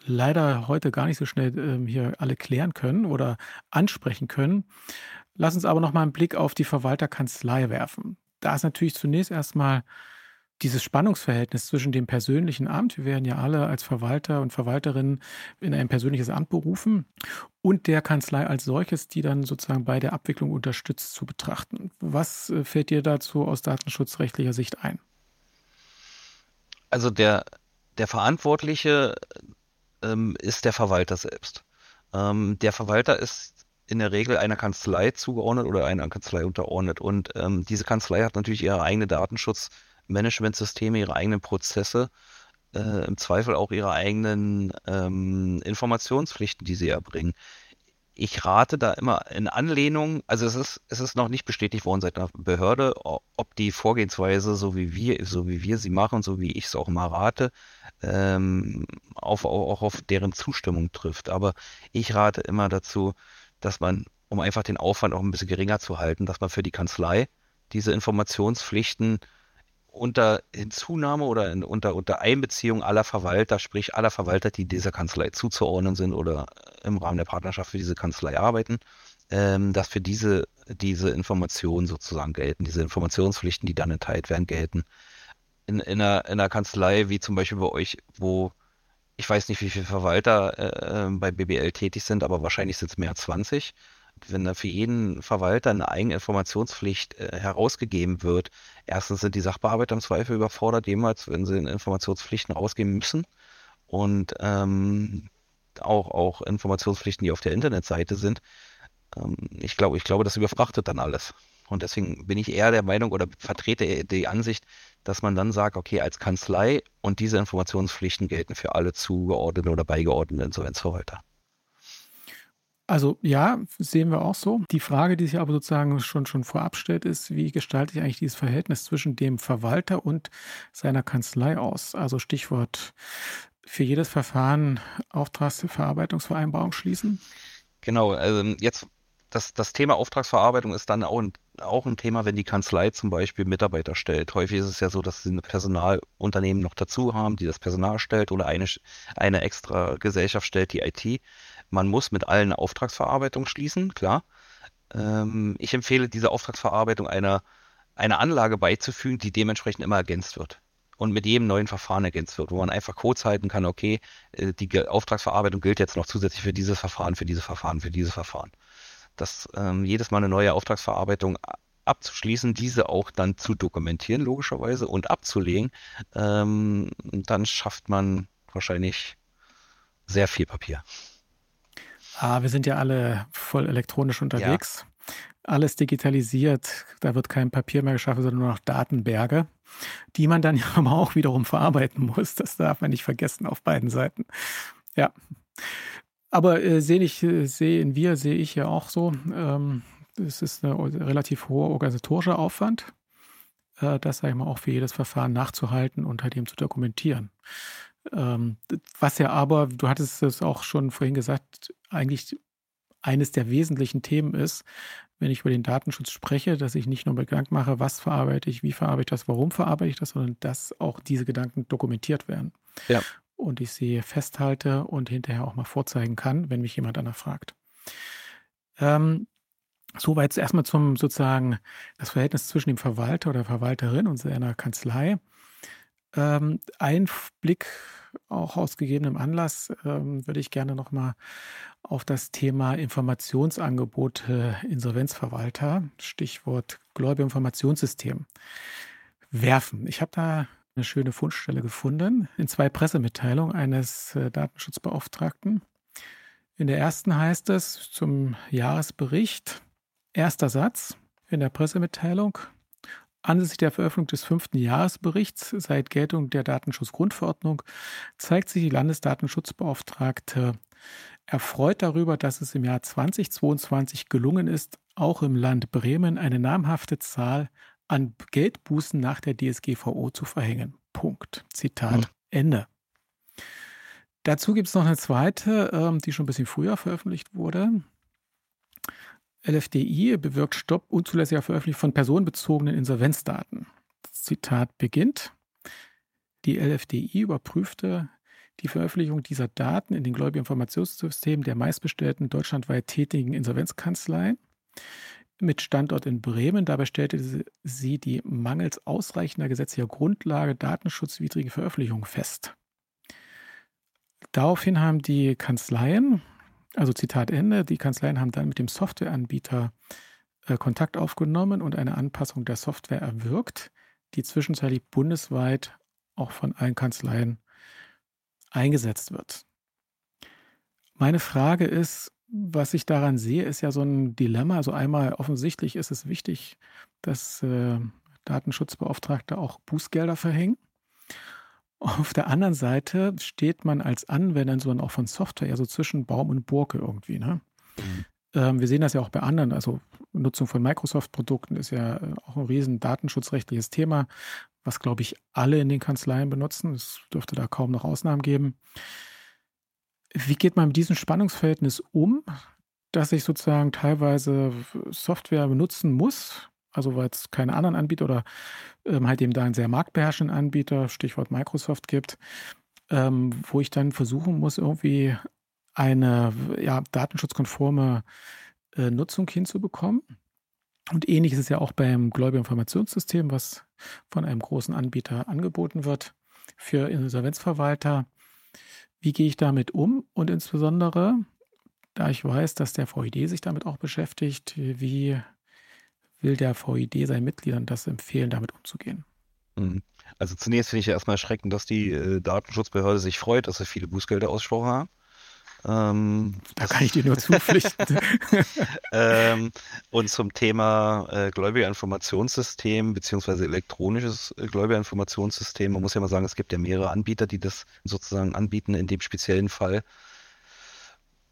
Speaker 2: leider heute gar nicht so schnell ähm, hier alle klären können oder ansprechen können. Lass uns aber noch mal einen Blick auf die Verwalterkanzlei werfen. Da ist natürlich zunächst erstmal dieses Spannungsverhältnis zwischen dem persönlichen Amt, wir werden ja alle als Verwalter und Verwalterinnen in ein persönliches Amt berufen, und der Kanzlei als solches, die dann sozusagen bei der Abwicklung unterstützt, zu betrachten. Was äh, fällt dir dazu aus datenschutzrechtlicher Sicht ein?
Speaker 4: Also der, der Verantwortliche ähm, ist der Verwalter selbst. Ähm, der Verwalter ist in der Regel einer Kanzlei zugeordnet oder einer Kanzlei unterordnet. Und ähm, diese Kanzlei hat natürlich ihre eigene Datenschutzmanagementsysteme, ihre eigenen Prozesse, äh, im Zweifel auch ihre eigenen ähm, Informationspflichten, die sie erbringen. Ich rate da immer in Anlehnung, also es ist, es ist noch nicht bestätigt worden seit einer Behörde, ob die Vorgehensweise, so wie wir, so wie wir sie machen, so wie ich es auch immer rate, ähm, auf, auch auf deren Zustimmung trifft. Aber ich rate immer dazu, dass man, um einfach den Aufwand auch ein bisschen geringer zu halten, dass man für die Kanzlei diese Informationspflichten unter Hinzunahme oder in, unter, unter Einbeziehung aller Verwalter, sprich aller Verwalter, die dieser Kanzlei zuzuordnen sind oder im Rahmen der Partnerschaft für diese Kanzlei arbeiten, ähm, dass für diese, diese Informationen sozusagen gelten, diese Informationspflichten, die dann entteilt werden, gelten. In, in, einer, in einer Kanzlei wie zum Beispiel bei euch, wo ich weiß nicht, wie viele Verwalter äh, ähm, bei BBL tätig sind, aber wahrscheinlich sind es mehr als 20. Wenn da für jeden Verwalter eine eigene Informationspflicht äh, herausgegeben wird, erstens sind die Sachbearbeiter im Zweifel überfordert, jemals, wenn sie Informationspflichten rausgeben müssen. Und ähm, auch, auch Informationspflichten, die auf der Internetseite sind. Ähm, ich glaube, ich glaube, das überfrachtet dann alles. Und deswegen bin ich eher der Meinung oder vertrete die Ansicht, dass man dann sagt, okay, als Kanzlei und diese Informationspflichten gelten für alle zugeordneten oder beigeordneten Insolvenzverwalter.
Speaker 2: Also ja, sehen wir auch so. Die Frage, die sich aber sozusagen schon, schon vorab stellt, ist, wie gestalte ich eigentlich dieses Verhältnis zwischen dem Verwalter und seiner Kanzlei aus? Also Stichwort für jedes Verfahren Auftragsverarbeitungsvereinbarung schließen?
Speaker 4: Genau, also jetzt das, das Thema Auftragsverarbeitung ist dann auch ein, auch ein Thema, wenn die Kanzlei zum Beispiel Mitarbeiter stellt. Häufig ist es ja so, dass sie ein Personalunternehmen noch dazu haben, die das Personal stellt oder eine, eine extra Gesellschaft stellt, die IT. Man muss mit allen Auftragsverarbeitung schließen, klar. Ähm, ich empfehle diese Auftragsverarbeitung einer, einer Anlage beizufügen, die dementsprechend immer ergänzt wird und mit jedem neuen Verfahren ergänzt wird, wo man einfach Codes halten kann, okay, äh, die Auftragsverarbeitung gilt jetzt noch zusätzlich für dieses Verfahren, für dieses Verfahren, für dieses Verfahren. Dass ähm, jedes Mal eine neue Auftragsverarbeitung abzuschließen, diese auch dann zu dokumentieren, logischerweise, und abzulegen, ähm, dann schafft man wahrscheinlich sehr viel Papier.
Speaker 2: Ah, wir sind ja alle voll elektronisch unterwegs. Ja. Alles digitalisiert. Da wird kein Papier mehr geschaffen, sondern nur noch Datenberge, die man dann ja aber auch wiederum verarbeiten muss. Das darf man nicht vergessen auf beiden Seiten. Ja. Aber äh, sehe ich, äh, sehen wir, sehe ich ja auch so. Ähm, es ist ein relativ hoher organisatorischer Aufwand, äh, das, sage ich mal, auch für jedes Verfahren nachzuhalten und halt eben zu dokumentieren. Ähm, was ja aber, du hattest es auch schon vorhin gesagt, eigentlich eines der wesentlichen Themen ist, wenn ich über den Datenschutz spreche, dass ich nicht nur Gedanken mache, was verarbeite ich, wie verarbeite ich das, warum verarbeite ich das, sondern dass auch diese Gedanken dokumentiert werden.
Speaker 4: Ja.
Speaker 2: Und ich sie festhalte und hinterher auch mal vorzeigen kann, wenn mich jemand danach fragt. Ähm, Soweit erstmal zum sozusagen das Verhältnis zwischen dem Verwalter oder Verwalterin und seiner Kanzlei. Ähm, ein Blick auch aus gegebenem Anlass ähm, würde ich gerne nochmal auf das Thema Informationsangebote Insolvenzverwalter, Stichwort Gläubigerinformationssystem, werfen. Ich habe da eine schöne Fundstelle gefunden in zwei Pressemitteilungen eines äh, Datenschutzbeauftragten. In der ersten heißt es zum Jahresbericht, erster Satz in der Pressemitteilung, Anlässlich der Veröffentlichung des fünften Jahresberichts seit Geltung der Datenschutzgrundverordnung zeigt sich die Landesdatenschutzbeauftragte erfreut darüber, dass es im Jahr 2022 gelungen ist, auch im Land Bremen eine namhafte Zahl an Geldbußen nach der DSGVO zu verhängen. Punkt. Zitat mhm. Ende. Dazu gibt es noch eine zweite, ähm, die schon ein bisschen früher veröffentlicht wurde. LFDI bewirkt Stopp unzulässiger Veröffentlichung von personenbezogenen Insolvenzdaten. Zitat beginnt. Die LFDI überprüfte die Veröffentlichung dieser Daten in den Gläubigerinformationssystemen der meistbestellten deutschlandweit tätigen Insolvenzkanzleien mit Standort in Bremen. Dabei stellte sie die mangels ausreichender gesetzlicher Grundlage datenschutzwidrige Veröffentlichung fest. Daraufhin haben die Kanzleien also Zitat Ende, die Kanzleien haben dann mit dem Softwareanbieter äh, Kontakt aufgenommen und eine Anpassung der Software erwirkt, die zwischenzeitlich bundesweit auch von allen Kanzleien eingesetzt wird. Meine Frage ist, was ich daran sehe, ist ja so ein Dilemma. Also einmal offensichtlich ist es wichtig, dass äh, Datenschutzbeauftragte auch Bußgelder verhängen. Auf der anderen Seite steht man als Anwender, sondern auch von Software, ja so zwischen Baum und Burke irgendwie. Ne? Mhm. Ähm, wir sehen das ja auch bei anderen. Also Nutzung von Microsoft-Produkten ist ja äh, auch ein riesen datenschutzrechtliches Thema, was, glaube ich, alle in den Kanzleien benutzen. Es dürfte da kaum noch Ausnahmen geben. Wie geht man mit diesem Spannungsverhältnis um, dass ich sozusagen teilweise Software benutzen muss, also weil es keine anderen Anbieter oder ähm, halt eben da einen sehr marktbeherrschenden Anbieter, Stichwort Microsoft gibt, ähm, wo ich dann versuchen muss, irgendwie eine ja, datenschutzkonforme äh, Nutzung hinzubekommen. Und ähnlich ist es ja auch beim Gläubigerinformationssystem, was von einem großen Anbieter angeboten wird für Insolvenzverwalter. Wie gehe ich damit um? Und insbesondere, da ich weiß, dass der VID sich damit auch beschäftigt, wie will der VID seinen Mitgliedern das empfehlen, damit umzugehen?
Speaker 4: Mhm. Also zunächst finde ich ja erstmal erschreckend, dass die äh, Datenschutzbehörde sich freut, dass sie viele Bußgelder aussprochen haben.
Speaker 2: Ähm, da kann ich dir nur zupflichten.
Speaker 4: ähm, und zum Thema äh, Gläubigerinformationssystem beziehungsweise elektronisches äh, Gläubigerinformationssystem. Man muss ja mal sagen, es gibt ja mehrere Anbieter, die das sozusagen anbieten in dem speziellen Fall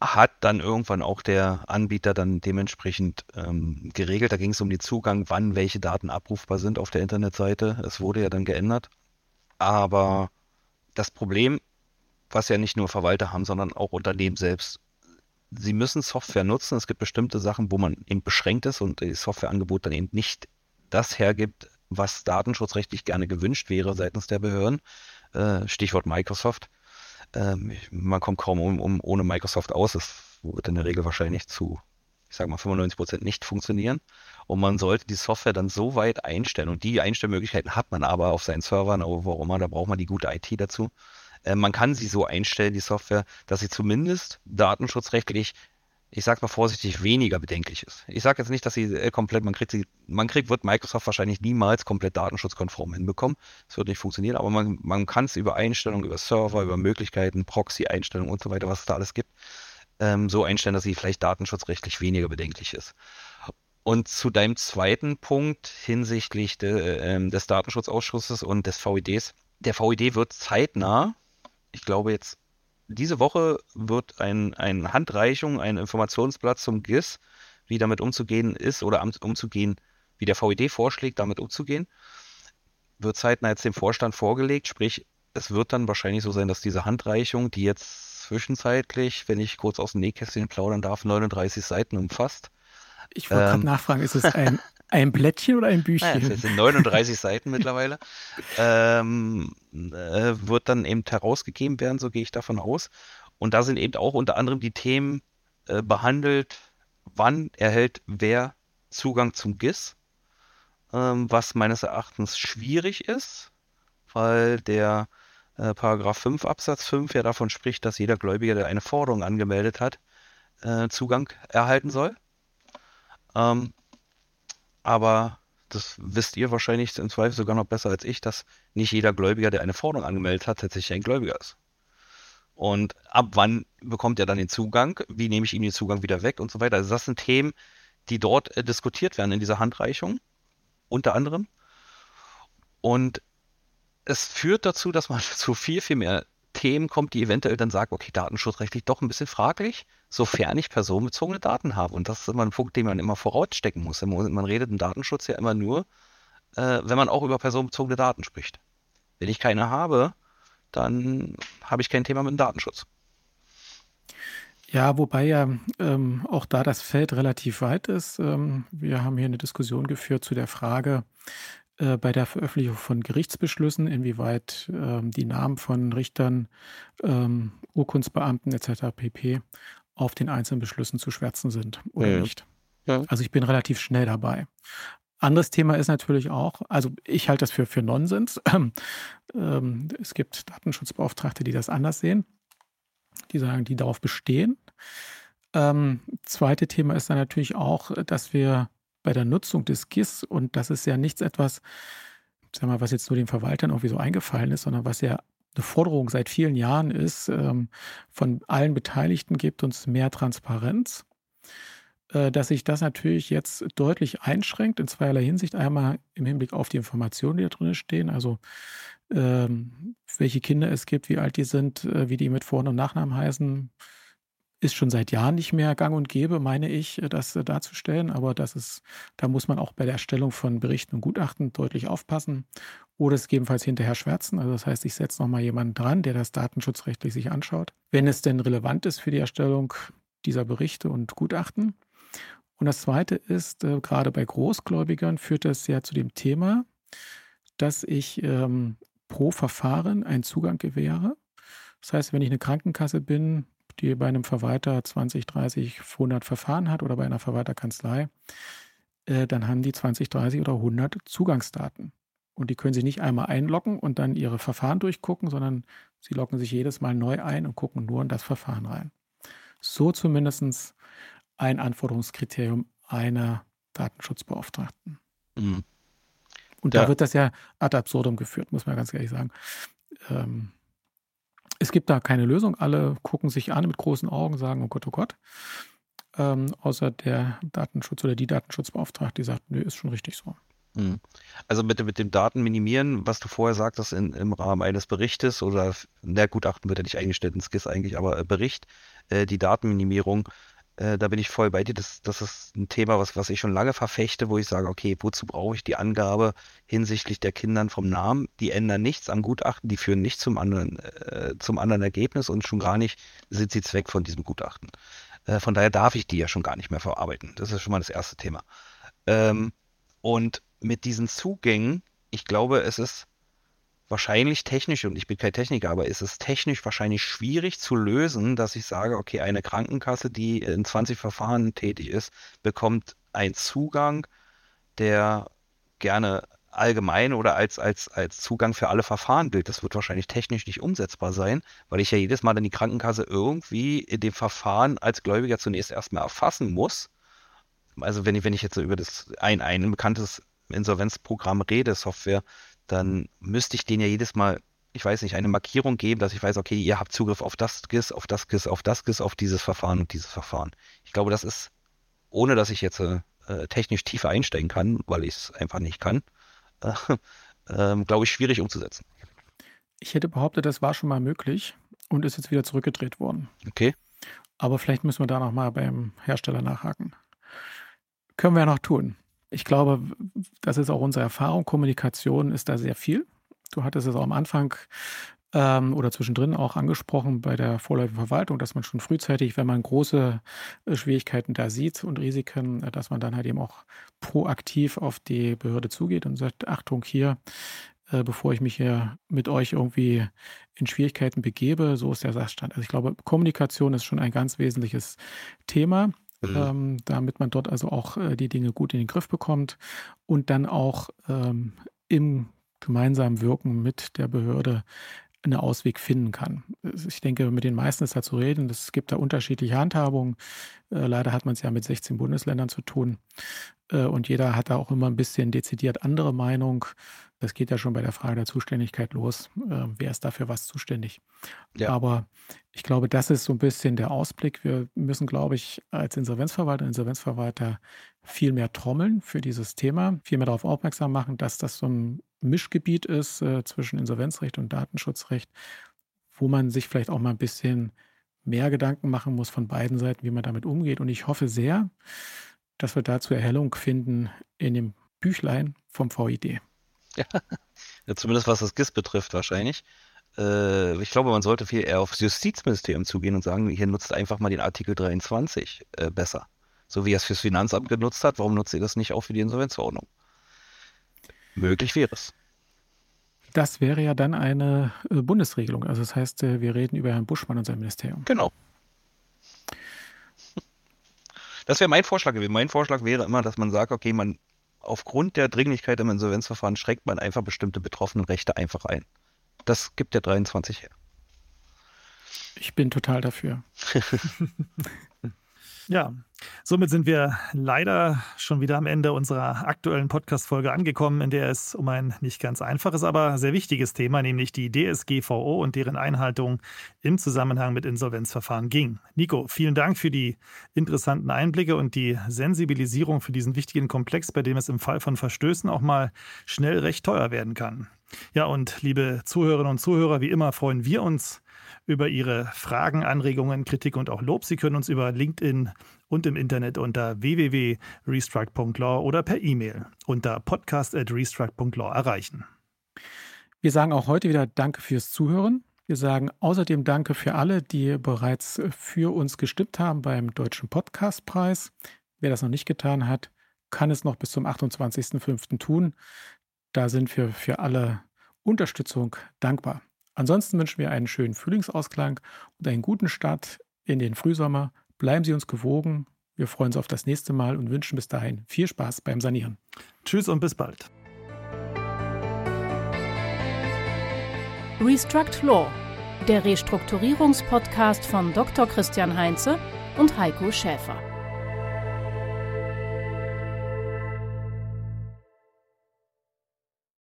Speaker 4: hat dann irgendwann auch der Anbieter dann dementsprechend ähm, geregelt. Da ging es um den Zugang, wann welche Daten abrufbar sind auf der Internetseite. Es wurde ja dann geändert. Aber das Problem was ja nicht nur Verwalter haben, sondern auch Unternehmen selbst. Sie müssen Software nutzen. Es gibt bestimmte Sachen, wo man eben beschränkt ist und das Softwareangebot dann eben nicht das hergibt, was datenschutzrechtlich gerne gewünscht wäre seitens der Behörden. Äh, Stichwort Microsoft. Ähm, man kommt kaum um, um, ohne Microsoft aus. Das wird in der Regel wahrscheinlich zu, ich sage mal, 95 Prozent nicht funktionieren. Und man sollte die Software dann so weit einstellen. Und die Einstellmöglichkeiten hat man aber auf seinen Servern, aber warum immer, da braucht man die gute IT dazu. Äh, man kann sie so einstellen, die Software, dass sie zumindest datenschutzrechtlich ich sage mal vorsichtig, weniger bedenklich ist. Ich sage jetzt nicht, dass sie äh, komplett, man kriegt sie, man kriegt, wird Microsoft wahrscheinlich niemals komplett datenschutzkonform hinbekommen. Es wird nicht funktionieren, aber man, man kann es über Einstellungen, über Server, über Möglichkeiten, Proxy-Einstellungen und so weiter, was es da alles gibt, ähm, so einstellen, dass sie vielleicht datenschutzrechtlich weniger bedenklich ist. Und zu deinem zweiten Punkt hinsichtlich de, äh, des Datenschutzausschusses und des VIDs. Der VID wird zeitnah, ich glaube jetzt diese Woche wird ein, eine Handreichung, ein Informationsblatt zum GIS, wie damit umzugehen ist oder umzugehen, wie der VED vorschlägt, damit umzugehen, wird zeitnah jetzt dem Vorstand vorgelegt. Sprich, es wird dann wahrscheinlich so sein, dass diese Handreichung, die jetzt zwischenzeitlich, wenn ich kurz aus dem Nähkästchen plaudern darf, 39 Seiten umfasst.
Speaker 2: Ich wollte ähm, gerade nachfragen, ist es ein ein Blättchen oder ein Büchchen?
Speaker 4: Naja, es sind 39 Seiten mittlerweile. Ähm, äh, wird dann eben herausgegeben werden, so gehe ich davon aus. Und da sind eben auch unter anderem die Themen äh, behandelt, wann erhält wer Zugang zum GIS, ähm, was meines Erachtens schwierig ist, weil der äh, Paragraph 5 Absatz 5 ja davon spricht, dass jeder Gläubiger, der eine Forderung angemeldet hat, äh, Zugang erhalten soll. Ähm, aber das wisst ihr wahrscheinlich im Zweifel sogar noch besser als ich, dass nicht jeder Gläubiger, der eine Forderung angemeldet hat, tatsächlich ein Gläubiger ist. Und ab wann bekommt er dann den Zugang? Wie nehme ich ihm den Zugang wieder weg und so weiter? Also das sind Themen, die dort äh, diskutiert werden in dieser Handreichung, unter anderem. Und es führt dazu, dass man zu viel, viel mehr Themen kommt, die eventuell dann sagen, okay, datenschutzrechtlich doch ein bisschen fraglich, sofern ich personenbezogene Daten habe. Und das ist immer ein Punkt, den man immer vorausstecken muss. Man redet im Datenschutz ja immer nur, äh, wenn man auch über personenbezogene Daten spricht. Wenn ich keine habe, dann habe ich kein Thema mit dem Datenschutz.
Speaker 2: Ja, wobei ja ähm, auch da das Feld relativ weit ist. Ähm, wir haben hier eine Diskussion geführt zu der Frage, äh, bei der Veröffentlichung von Gerichtsbeschlüssen, inwieweit ähm, die Namen von Richtern, ähm, Urkundsbeamten etc. pp. Auf den einzelnen Beschlüssen zu schwärzen sind oder ja. nicht. Ja. Also ich bin relativ schnell dabei. Anderes Thema ist natürlich auch, also ich halte das für, für Nonsens. Ähm, es gibt Datenschutzbeauftragte, die das anders sehen, die sagen, die darauf bestehen. Ähm, zweite Thema ist dann natürlich auch, dass wir bei der Nutzung des GIS, und das ist ja nichts etwas, sag mal, was jetzt nur den Verwaltern irgendwie so eingefallen ist, sondern was ja eine Forderung seit vielen Jahren ist, ähm, von allen Beteiligten gibt uns mehr Transparenz, äh, dass sich das natürlich jetzt deutlich einschränkt in zweierlei Hinsicht. Einmal im Hinblick auf die Informationen, die da drin stehen, also ähm, welche Kinder es gibt, wie alt die sind, äh, wie die mit Vor- und Nachnamen heißen, ist schon seit Jahren nicht mehr gang und gäbe, meine ich, äh, das äh, darzustellen. Aber das ist, da muss man auch bei der Erstellung von Berichten und Gutachten deutlich aufpassen oder es gegebenenfalls hinterher schwärzen. Also das heißt, ich setze nochmal jemanden dran, der das datenschutzrechtlich sich anschaut, wenn es denn relevant ist für die Erstellung dieser Berichte und Gutachten. Und das Zweite ist, äh, gerade bei Großgläubigern führt das ja zu dem Thema, dass ich ähm, pro Verfahren einen Zugang gewähre. Das heißt, wenn ich eine Krankenkasse bin, die bei einem Verwalter 20, 30, 100 Verfahren hat oder bei einer Verwalterkanzlei, äh, dann haben die 20, 30 oder 100 Zugangsdaten. Und die können sich nicht einmal einloggen und dann ihre Verfahren durchgucken, sondern sie loggen sich jedes Mal neu ein und gucken nur in das Verfahren rein. So zumindest ein Anforderungskriterium einer Datenschutzbeauftragten. Mhm. Und ja. da wird das ja ad absurdum geführt, muss man ganz ehrlich sagen. Ähm, es gibt da keine Lösung. Alle gucken sich an mit großen Augen, sagen, oh Gott, oh Gott. Ähm, außer der Datenschutz oder die Datenschutzbeauftragte, die sagt, nö, ist schon richtig so.
Speaker 4: Hm. Also mit, mit dem Datenminimieren, was du vorher sagtest in, im Rahmen eines Berichtes oder der Gutachten wird ja nicht eingestellt ins GIS eigentlich, aber äh, Bericht, äh, die Datenminimierung Äh, da bin ich voll bei dir. Das, das ist ein Thema, was, was ich schon lange verfechte, wo ich sage, okay, wozu brauche ich die Angabe hinsichtlich der Kindern vom Namen? Die ändern nichts am Gutachten, die führen nicht zum anderen, äh, zum anderen Ergebnis und schon gar nicht sind sie Zweck von diesem Gutachten. Äh, von daher darf ich die ja schon gar nicht mehr verarbeiten. Das ist schon mal das erste Thema. Ähm, und mit diesen Zugängen, ich glaube, es ist wahrscheinlich technisch, und ich bin kein Techniker, aber ist es technisch wahrscheinlich schwierig zu lösen, dass ich sage, okay, eine Krankenkasse, die in 20 Verfahren tätig ist, bekommt einen Zugang, der gerne allgemein oder als, als, als Zugang für alle Verfahren gilt. Das wird wahrscheinlich technisch nicht umsetzbar sein, weil ich ja jedes Mal dann die Krankenkasse irgendwie in dem Verfahren als Gläubiger zunächst erstmal erfassen muss. Also wenn ich, wenn ich jetzt über das ein, ein bekanntes Insolvenzprogramm rede, Software, dann müsste ich denen ja jedes Mal, ich weiß nicht, eine Markierung geben, dass ich weiß, okay, ihr habt Zugriff auf das GIS, auf das GIS, auf das GIS, auf dieses Verfahren und dieses Verfahren. Ich glaube, das ist, ohne dass ich jetzt äh, technisch tiefer einsteigen kann, weil ich es einfach nicht kann, äh, äh, glaube ich, schwierig umzusetzen.
Speaker 2: Ich hätte behauptet, das war schon mal möglich und ist jetzt wieder zurückgedreht worden.
Speaker 4: Okay.
Speaker 2: Aber vielleicht müssen wir da nochmal beim Hersteller nachhaken. Können wir ja noch tun. Ich glaube, das ist auch unsere Erfahrung. Kommunikation ist da sehr viel. Du hattest es auch am Anfang ähm, oder zwischendrin auch angesprochen bei der vorläufigen Verwaltung, dass man schon frühzeitig, wenn man große äh, Schwierigkeiten da sieht und Risiken, äh, dass man dann halt eben auch proaktiv auf die Behörde zugeht und sagt, Achtung hier, äh, bevor ich mich hier mit euch irgendwie in Schwierigkeiten begebe, so ist der Sachstand. Also ich glaube, Kommunikation ist schon ein ganz wesentliches Thema. Mhm. Ähm, damit man dort also auch äh, die Dinge gut in den Griff bekommt und dann auch ähm, im gemeinsamen Wirken mit der Behörde einen Ausweg finden kann. Ich denke, mit den meisten ist da zu reden. Es gibt da unterschiedliche Handhabungen. Äh, leider hat man es ja mit 16 Bundesländern zu tun. Äh, und jeder hat da auch immer ein bisschen dezidiert andere Meinung. Das geht ja schon bei der Frage der Zuständigkeit los. Äh, wer ist dafür was zuständig? Ja. Aber ich glaube, das ist so ein bisschen der Ausblick. Wir müssen, glaube ich, als Insolvenzverwalter, Insolvenzverwalter viel mehr trommeln für dieses Thema, viel mehr darauf aufmerksam machen, dass das so ein Mischgebiet ist äh, zwischen Insolvenzrecht und Datenschutzrecht, wo man sich vielleicht auch mal ein bisschen mehr Gedanken machen muss von beiden Seiten, wie man damit umgeht. Und ich hoffe sehr, dass wir dazu Erhellung finden in dem Büchlein vom VID.
Speaker 4: Ja, ja zumindest was das GIS betrifft wahrscheinlich. Äh, ich glaube, man sollte viel eher aufs Justizministerium zugehen und sagen, hier nutzt einfach mal den Artikel 23 äh, besser. So wie er es fürs Finanzamt genutzt hat, warum nutzt ihr das nicht auch für die Insolvenzverordnung? Möglich wäre es.
Speaker 2: Das wäre ja dann eine äh, Bundesregelung. Also das heißt, äh, wir reden über Herrn Buschmann und sein Ministerium.
Speaker 4: Genau. Das wäre mein Vorschlag gewesen. Mein Vorschlag wäre immer, dass man sagt, okay, man aufgrund der Dringlichkeit im Insolvenzverfahren schränkt man einfach bestimmte betroffenen Rechte einfach ein. Das gibt der 23 her.
Speaker 2: Ich bin total dafür.
Speaker 3: Ja, somit sind wir leider schon wieder am Ende unserer aktuellen Podcast-Folge angekommen, in der es um ein nicht ganz einfaches, aber sehr wichtiges Thema, nämlich die DSGVO und deren Einhaltung im Zusammenhang mit Insolvenzverfahren ging. Nico, vielen Dank für die interessanten Einblicke und die Sensibilisierung für diesen wichtigen Komplex, bei dem es im Fall von Verstößen auch mal schnell recht teuer werden kann. Ja, und liebe Zuhörerinnen und Zuhörer, wie immer freuen wir uns über Ihre Fragen, Anregungen, Kritik und auch Lob. Sie können uns über LinkedIn und im Internet unter www.restruct.law oder per E-Mail unter podcast.restruct.law erreichen.
Speaker 2: Wir sagen auch heute wieder Danke fürs Zuhören. Wir sagen außerdem Danke für alle, die bereits für uns gestimmt haben beim Deutschen Podcastpreis. Wer das noch nicht getan hat, kann es noch bis zum 28.05. tun. Da sind wir für alle Unterstützung dankbar. Ansonsten wünschen wir einen schönen Frühlingsausklang und einen guten Start in den Frühsommer. Bleiben Sie uns gewogen. Wir freuen uns auf das nächste Mal und wünschen bis dahin viel Spaß beim Sanieren.
Speaker 3: Tschüss und bis bald.
Speaker 1: Restruct Law, der Restrukturierungspodcast von Dr. Christian Heinze und Heiko Schäfer.